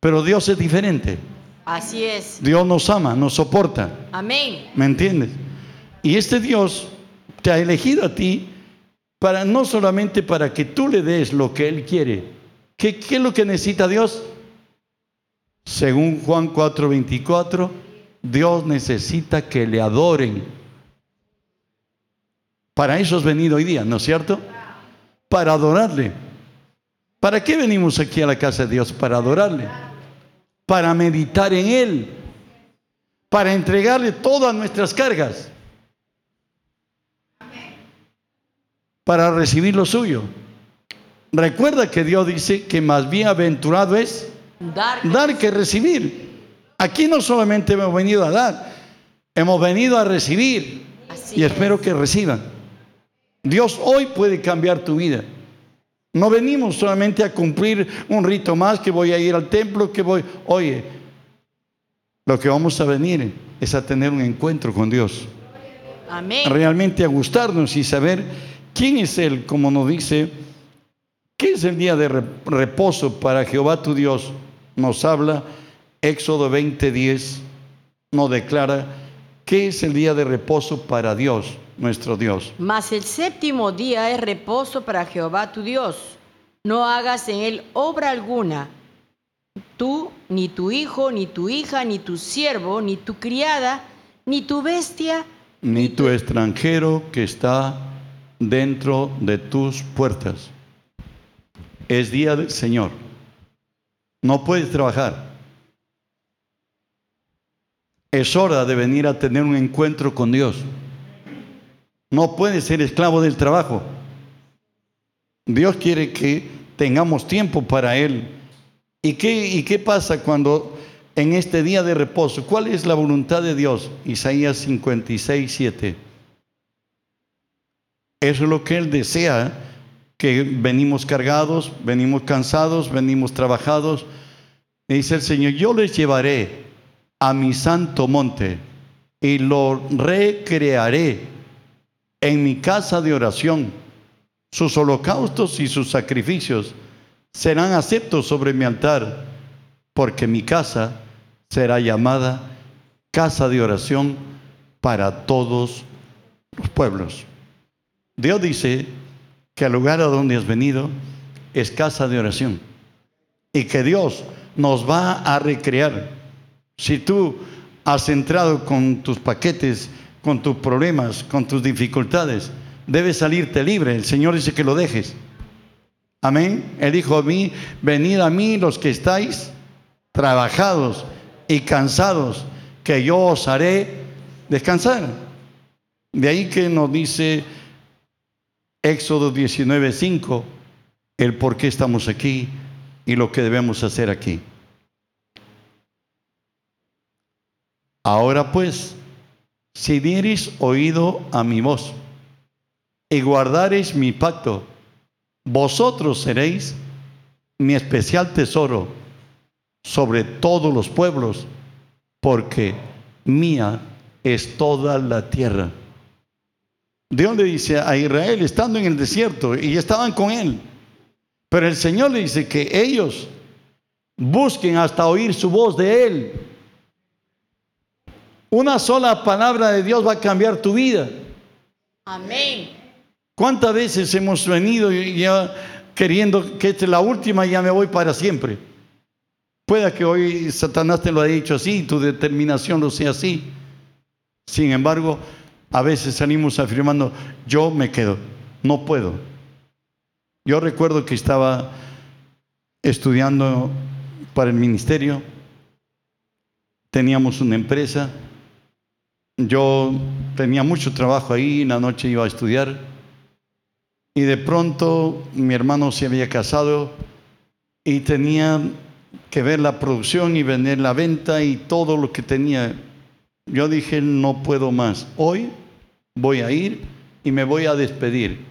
Pero Dios es diferente. Así es. Dios nos ama, nos soporta. Amén. ¿Me entiendes? Y este Dios te ha elegido a ti para no solamente para que tú le des lo que Él quiere. ¿Qué, qué es lo que necesita Dios? Según Juan 4:24, Dios necesita que le adoren. Para eso has venido hoy día, ¿no es cierto? Para adorarle. ¿Para qué venimos aquí a la casa de Dios? Para adorarle. Para meditar en Él. Para entregarle todas nuestras cargas. Para recibir lo suyo. Recuerda que Dios dice que más bienaventurado es dar, que recibir. Aquí no solamente hemos venido a dar, hemos venido a recibir. y espero que reciban. Dios hoy puede cambiar tu vida. No venimos solamente a cumplir un rito más, que voy a ir al templo, que voy... Oye, lo que vamos a venir es a tener un encuentro con Dios. Amén. Realmente a gustarnos y saber quién es Él, como nos dice, ¿qué es el día de reposo para Jehová tu Dios? Nos habla Éxodo 20:10, nos declara ¿qué es el día de reposo para Dios? nuestro Dios. Mas el séptimo día es reposo para Jehová tu Dios. No hagas en él obra alguna. Tú, ni tu hijo, ni tu hija, ni tu siervo, ni tu criada, ni tu bestia, ni tu extranjero que está dentro de tus puertas. Es día del Señor. No puedes trabajar. Es hora de venir a tener un encuentro con Dios. No puedes ser esclavo del trabajo. Dios quiere que tengamos tiempo para Él. ¿Y qué, ¿Y qué pasa cuando en este día de reposo? ¿Cuál es la voluntad de Dios? Isaías 56, 7. Eso es lo que Él desea, que venimos cargados, venimos cansados, venimos trabajados. Y dice el Señor, yo les llevaré a mi santo monte y lo recrearé en mi casa de oración. Sus holocaustos y sus sacrificios serán aceptos sobre mi altar, porque mi casa será llamada casa de oración para todos los pueblos. Dios dice que el lugar a donde has venido es casa de oración y que Dios nos va a recrear. Si tú has entrado con tus paquetes con tus problemas, con tus dificultades. Debes salirte libre. El Señor dice que lo dejes. Amén. Él dijo a mí, venid a mí los que estáis trabajados y cansados, que yo os haré descansar. De ahí que nos dice Éxodo 19:5, el por qué estamos aquí y lo que debemos hacer aquí. Ahora pues, si dieres oído a mi voz, y guardareis mi pacto, vosotros seréis mi especial tesoro sobre todos los pueblos, porque mía es toda la tierra. Dios le dice a Israel, estando en el desierto, y estaban con él, pero el Señor le dice que ellos busquen hasta oír su voz de Él. Una sola palabra de Dios va a cambiar tu vida. Amén. ¿Cuántas veces hemos venido ya queriendo que esta es la última y ya me voy para siempre? Pueda que hoy Satanás te lo haya dicho así, tu determinación lo sea así. Sin embargo, a veces salimos afirmando, yo me quedo, no puedo. Yo recuerdo que estaba estudiando para el ministerio, teníamos una empresa, yo tenía mucho trabajo ahí, en la noche iba a estudiar y de pronto mi hermano se había casado y tenía que ver la producción y vender la venta y todo lo que tenía. Yo dije, no puedo más, hoy voy a ir y me voy a despedir.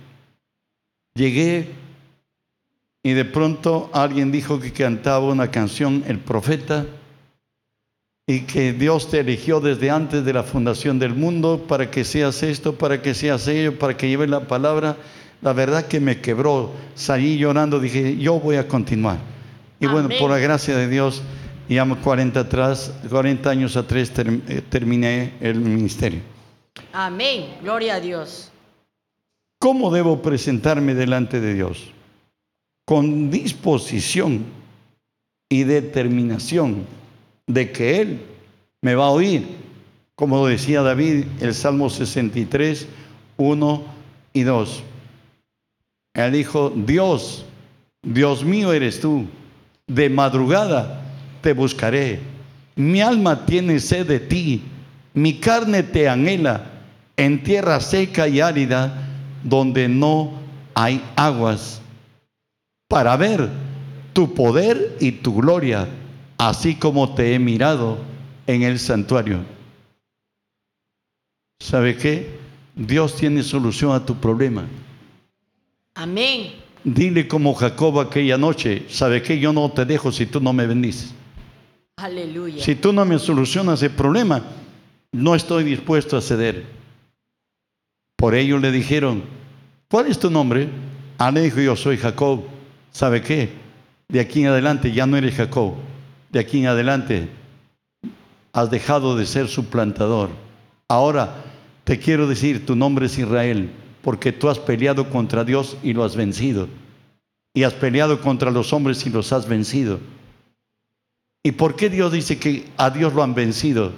Llegué y de pronto alguien dijo que cantaba una canción, el profeta, y que Dios te eligió desde antes de la fundación del mundo para que seas esto, para que seas ello, para que lleves la palabra. La verdad que me quebró, salí llorando, dije, yo voy a continuar. Y bueno, por la gracia de Dios, ya 40, atrás, 40 años atrás eh, terminé el ministerio. Amén, gloria a Dios. ¿Cómo debo presentarme delante de Dios? con disposición y determinación de que Él me va a oír. Como decía David, el Salmo 63, 1 y 2. Él dijo, Dios, Dios mío eres tú, de madrugada te buscaré. Mi alma tiene sed de ti, mi carne te anhela en tierra seca y árida donde no hay aguas para ver tu poder y tu gloria, así como te he mirado en el santuario. ¿Sabe qué? Dios tiene solución a tu problema. Amén. Dile como Jacob aquella noche, ¿sabe qué? Yo no te dejo si tú no me bendices. Aleluya. Si tú no me solucionas el problema, no estoy dispuesto a ceder. Por ello le dijeron, ¿cuál es tu nombre? Ah, le dijo, yo soy Jacob. ¿Sabe qué? De aquí en adelante ya no eres Jacob. De aquí en adelante has dejado de ser suplantador. Ahora te quiero decir, tu nombre es Israel, porque tú has peleado contra Dios y lo has vencido. Y has peleado contra los hombres y los has vencido. ¿Y por qué Dios dice que a Dios lo han vencido?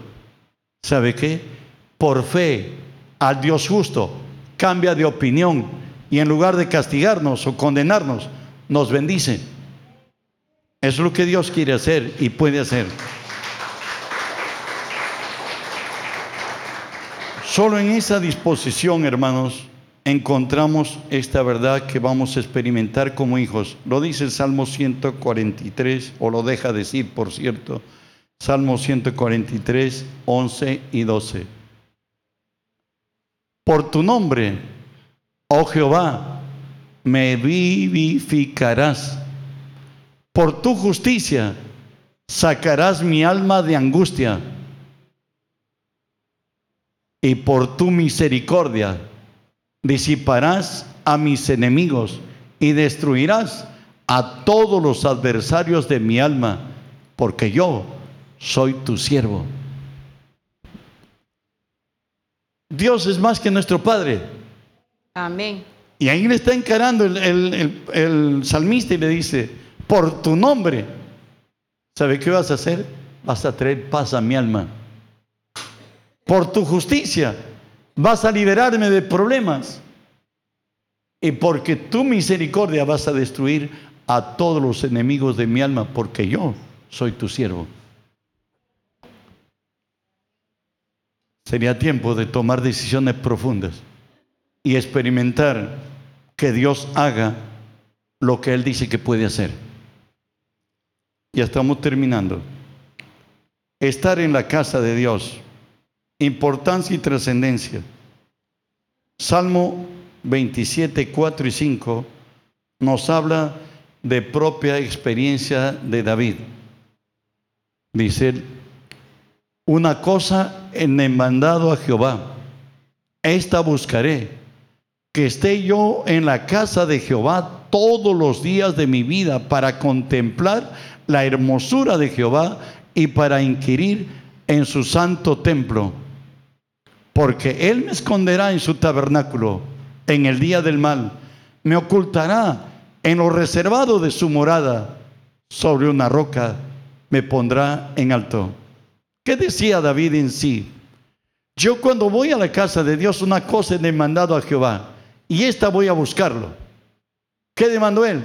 ¿Sabe qué? Por fe al Dios justo cambia de opinión y en lugar de castigarnos o condenarnos, nos bendice. Es lo que Dios quiere hacer y puede hacer. Solo en esa disposición, hermanos, encontramos esta verdad que vamos a experimentar como hijos. Lo dice el Salmo 143, o lo deja decir, por cierto. Salmo 143, 11 y 12. Por tu nombre, oh Jehová, me vivificarás. Por tu justicia sacarás mi alma de angustia. Y por tu misericordia disiparás a mis enemigos y destruirás a todos los adversarios de mi alma, porque yo soy tu siervo. Dios es más que nuestro Padre. Amén. Y ahí le está encarando el, salmista y le dice, por tu nombre, ¿sabe qué vas a hacer? Vas a traer paz a mi alma. Por tu justicia, vas a liberarme de problemas. Y porque tu misericordia vas a destruir a todos los enemigos de mi alma, porque yo soy tu siervo. Sería tiempo de tomar decisiones profundas y experimentar que Dios haga lo que Él dice que puede hacer. Ya estamos terminando. Estar en la casa de Dios, importancia y trascendencia. Salmo 27, 4 y 5 nos habla de propia experiencia de David. Dice una cosa el mandado a Jehová, esta buscaré, que esté yo en la casa de Jehová todos los días de mi vida para contemplar la hermosura de Jehová y para inquirir en su santo templo. Porque Él me esconderá en su tabernáculo en el día del mal, me ocultará en lo reservado de su morada, sobre una roca me pondrá en alto. ¿Qué decía David en sí? Yo cuando voy a la casa de Dios, una cosa he demandado a Jehová, y esta voy a buscarlo. ¿Qué demandó él?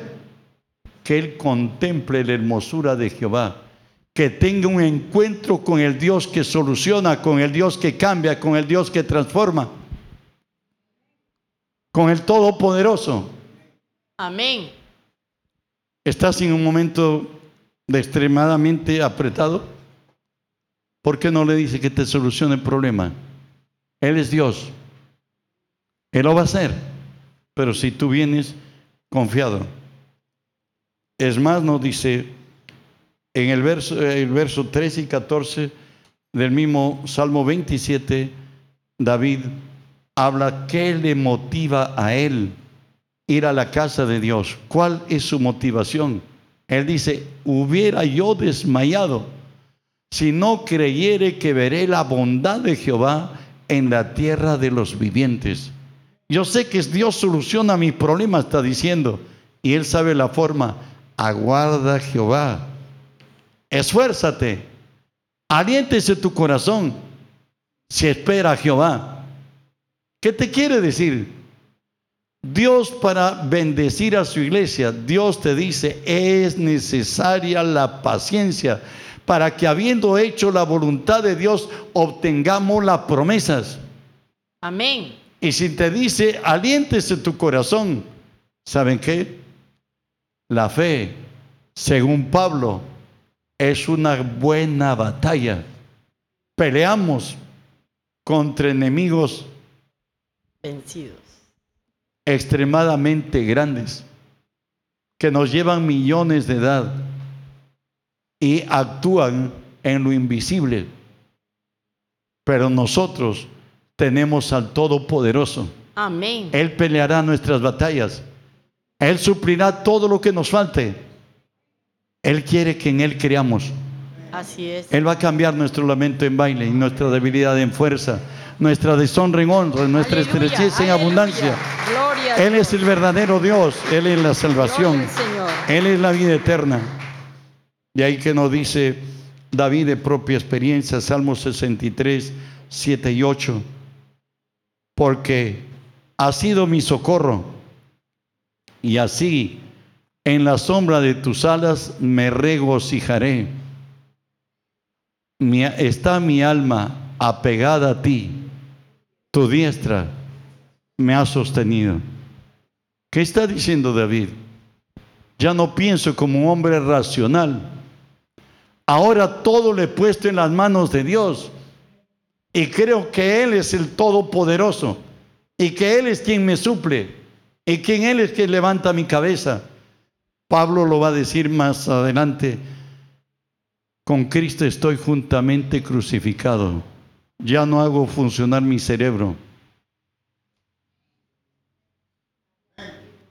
Que él contemple la hermosura de Jehová, que tenga un encuentro con el Dios que soluciona, con el Dios que cambia, con el Dios que transforma, con el Todopoderoso. Amén. ¿Estás en un momento de extremadamente apretado? ¿Por qué no le dice que te solucione el problema? Él es Dios. Él lo va a hacer. Pero si tú vienes confiado. Es más, nos dice en el verso, el verso 13 y 14 del mismo Salmo 27, David habla qué le motiva a él ir a la casa de Dios. ¿Cuál es su motivación? Él dice, hubiera yo desmayado si no creyere que veré la bondad de Jehová en la tierra de los vivientes. Yo sé que Dios soluciona mi problema, está diciendo, y Él sabe la forma. Aguarda Jehová, esfuérzate, aliéntese tu corazón, si espera a Jehová. ¿Qué te quiere decir? Dios para bendecir a su iglesia, Dios te dice, es necesaria la paciencia para que habiendo hecho la voluntad de Dios, obtengamos las promesas. Amén. Y si te dice, aliéntese tu corazón, ¿saben qué? La fe, según Pablo, es una buena batalla. Peleamos contra enemigos Vencidos. extremadamente grandes que nos llevan millones de edad y actúan en lo invisible. Pero nosotros tenemos al Todopoderoso. Amén. Él peleará nuestras batallas. Él suplirá todo lo que nos falte. Él quiere que en Él creamos. Así es. Él va a cambiar nuestro lamento en baile y nuestra debilidad en fuerza, nuestra deshonra en honra, nuestra estrechez en abundancia. Gloria Él es el verdadero Dios, Él es la salvación. Él es la vida eterna. De ahí que nos dice David de propia experiencia, Salmo 63, 7 y 8, porque ha sido mi socorro y así en la sombra de tus alas me regocijaré. Mi- está mi alma apegada a ti, tu diestra me ha sostenido. ¿Qué está diciendo David? Ya no pienso como un hombre racional. Ahora todo le he puesto en las manos de Dios. Y creo que Él es el Todopoderoso. Y que Él es quien me suple. Y que Él es quien levanta mi cabeza. Pablo lo va a decir más adelante. Con Cristo estoy juntamente crucificado. Ya no hago funcionar mi cerebro.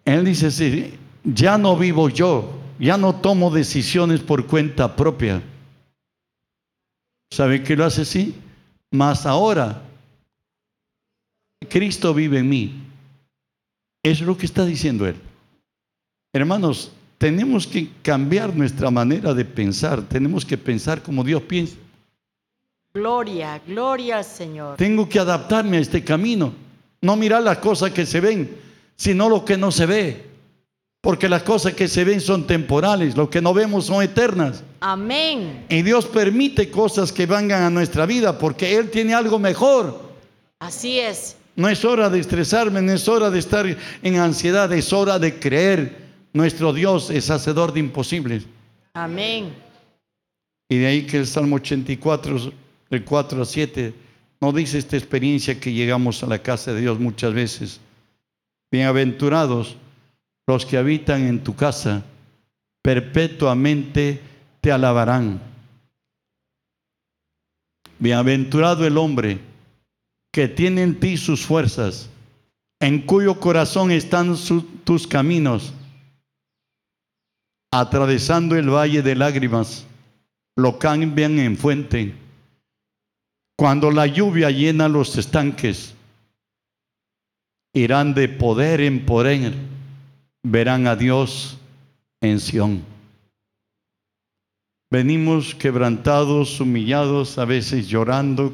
Él dice así, ya no vivo yo, ya no tomo decisiones por cuenta propia. ¿Sabe qué lo hace así? Mas ahora, Cristo vive en mí. Eso es lo que está diciendo Él. Hermanos, tenemos que cambiar nuestra manera de pensar, tenemos que pensar como Dios piensa. Gloria, gloria al Señor. Tengo que adaptarme a este camino. No mirar las cosas que se ven, sino lo que no se ve. Porque las cosas que se ven son temporales, lo que no vemos son eternas. Amén. Y Dios permite cosas que vengan a nuestra vida porque Él tiene algo mejor. Así es. No es hora de estresarme, no es hora de estar en ansiedad, es hora de creer. Nuestro Dios es hacedor de imposibles. Amén. Y de ahí que el Salmo 84, del 4 a 7, nos dice esta experiencia que llegamos a la casa de Dios muchas veces. Bienaventurados los que habitan en tu casa, perpetuamente te alabarán. Bienaventurado el hombre que tiene en ti sus fuerzas, en cuyo corazón están tus caminos, atravesando el valle de lágrimas, lo cambian en fuente. Cuando la lluvia llena los estanques, irán de poder en poder, verán a Dios en Sión. Venimos quebrantados, humillados, a veces llorando,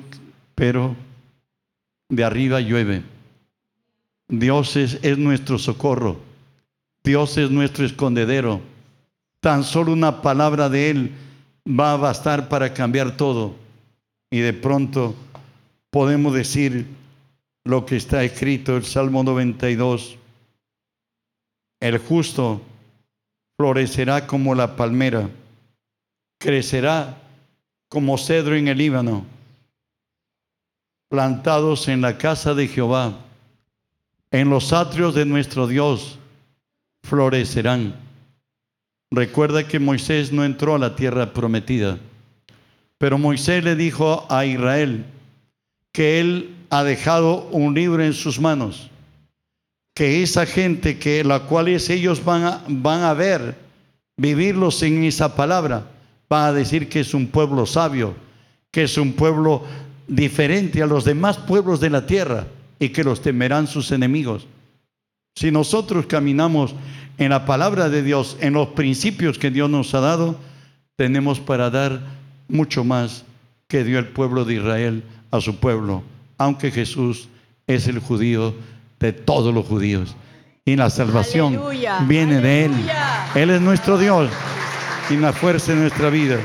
pero de arriba llueve. Dios es, es, nuestro socorro. Dios es nuestro escondedero. Tan solo una palabra de Él va a bastar para cambiar todo. Y de pronto podemos decir lo que está escrito, el Salmo 92. El justo florecerá como la palmera crecerá como cedro en el Líbano, plantados en la casa de Jehová, en los atrios de nuestro Dios, florecerán. Recuerda que Moisés no entró a la tierra prometida, pero Moisés le dijo a Israel que él ha dejado un libro en sus manos, que esa gente que la cual ellos van a, van a ver, vivirlos en esa palabra, va a decir que es un pueblo sabio, que es un pueblo diferente a los demás pueblos de la tierra y que los temerán sus enemigos. Si nosotros caminamos en la palabra de Dios, en los principios que Dios nos ha dado, tenemos para dar mucho más que dio el pueblo de Israel a su pueblo, aunque Jesús es el judío de todos los judíos. Y la salvación viene de Él. Él es nuestro Dios y la fuerza en nuestra vida.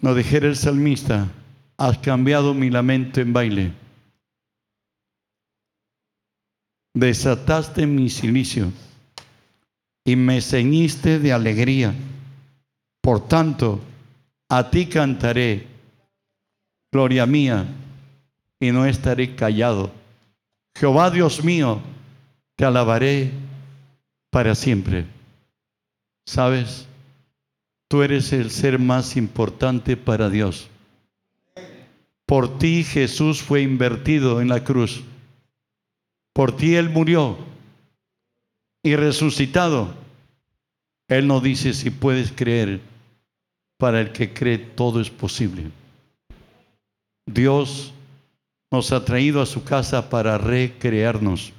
Nos dijera el salmista, has cambiado mi lamento en baile. Desataste mi silicio y me ceñiste de alegría. Por tanto, a ti cantaré, gloria mía, y no estaré callado. Jehová Dios mío, te alabaré para siempre. ¿Sabes? Tú eres el ser más importante para Dios. Por ti Jesús fue invertido en la cruz. Por ti Él murió y resucitado. Él no dice si puedes creer. Para el que cree todo es posible. Dios nos ha traído a su casa para recrearnos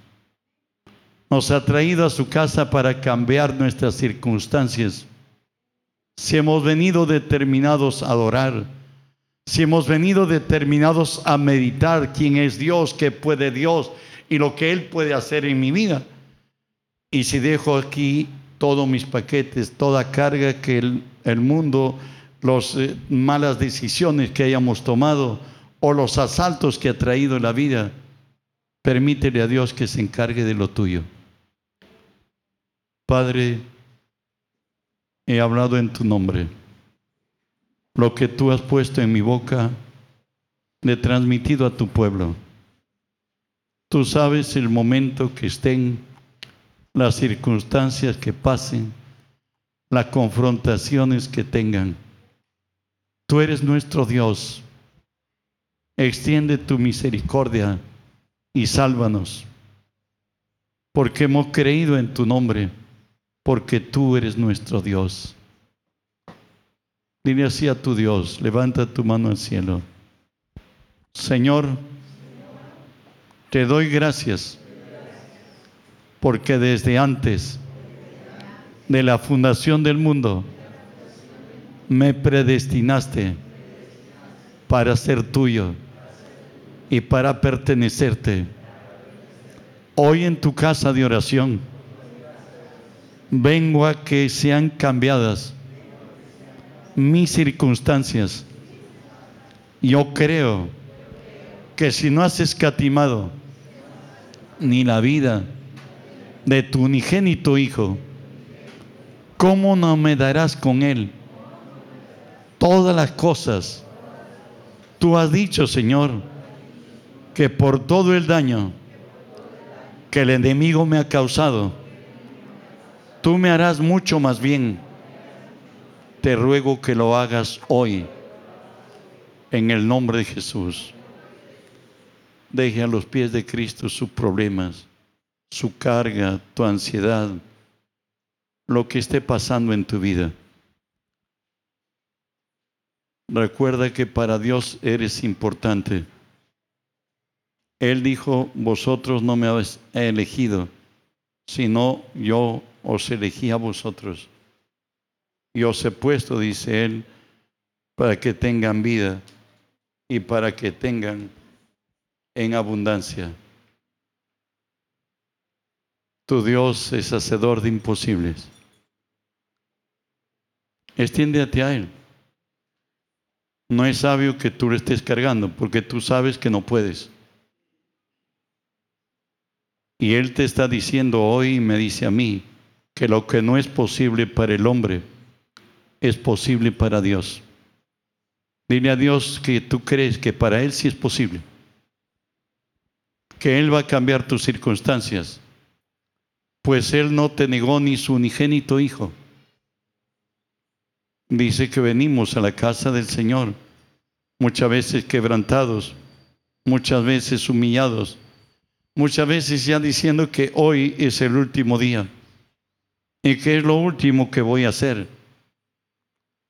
nos ha traído a su casa para cambiar nuestras circunstancias. Si hemos venido determinados a adorar, si hemos venido determinados a meditar quién es Dios, qué puede Dios y lo que Él puede hacer en mi vida. Y si dejo aquí todos mis paquetes, toda carga que el, mundo, las eh, malas decisiones que hayamos tomado o los asaltos que ha traído la vida, permítele a Dios que se encargue de lo tuyo. Padre, he hablado en tu nombre. Lo que tú has puesto en mi boca, le he transmitido a tu pueblo. Tú sabes el momento que estén, las circunstancias que pasen, las confrontaciones que tengan. Tú eres nuestro Dios. Extiende tu misericordia y sálvanos, porque hemos creído en tu nombre porque tú eres nuestro Dios. Dile así a tu Dios, levanta tu mano al cielo. Señor, te doy gracias porque desde antes de la fundación del mundo me predestinaste para ser tuyo y para pertenecerte. Hoy en tu casa de oración vengo a que sean cambiadas mis circunstancias. Yo creo que si no has escatimado ni la vida de tu unigénito Hijo, ¿cómo no me darás con Él todas las cosas? Tú has dicho, Señor, que por todo el daño que el enemigo me ha causado, tú me harás mucho más bien. Te ruego que lo hagas hoy, en el nombre de Jesús. Deje a los pies de Cristo sus problemas, su carga, tu ansiedad, lo que esté pasando en tu vida. Recuerda que para Dios eres importante. Él dijo, vosotros no me habéis elegido, sino yo os elegí a vosotros. Y os he puesto, dice Él, para que tengan vida y para que tengan en abundancia. Tu Dios es hacedor de imposibles. Extiéndete a Él. No es sabio que tú lo estés cargando, porque tú sabes que no puedes. Y Él te está diciendo hoy, me dice a mí, que lo que no es posible para el hombre, es posible para Dios. Dile a Dios que tú crees que para Él sí es posible. Que Él va a cambiar tus circunstancias. Pues Él no te negó ni su unigénito Hijo. Dice que venimos a la casa del Señor, muchas veces quebrantados, muchas veces humillados, muchas veces ya diciendo que hoy es el último día y que es lo último que voy a hacer.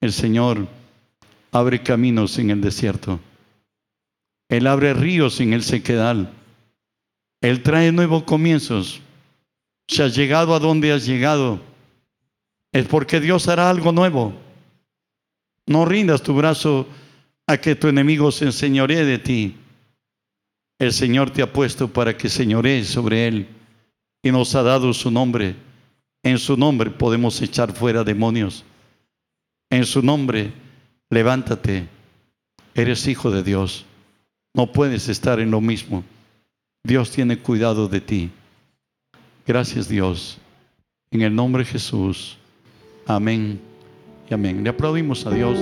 El Señor abre caminos en el desierto. Él abre ríos en el sequedal. Él trae nuevos comienzos. Si has llegado a donde has llegado, es porque Dios hará algo nuevo. No rindas tu brazo a que tu enemigo se enseñoree de ti. El Señor te ha puesto para que señorees sobre él y nos ha dado su nombre. En su nombre podemos echar fuera demonios. En su nombre, levántate. Eres hijo de Dios. No puedes estar en lo mismo. Dios tiene cuidado de ti. Gracias Dios. En el nombre de Jesús. Amén y amén. Le aplaudimos a Dios.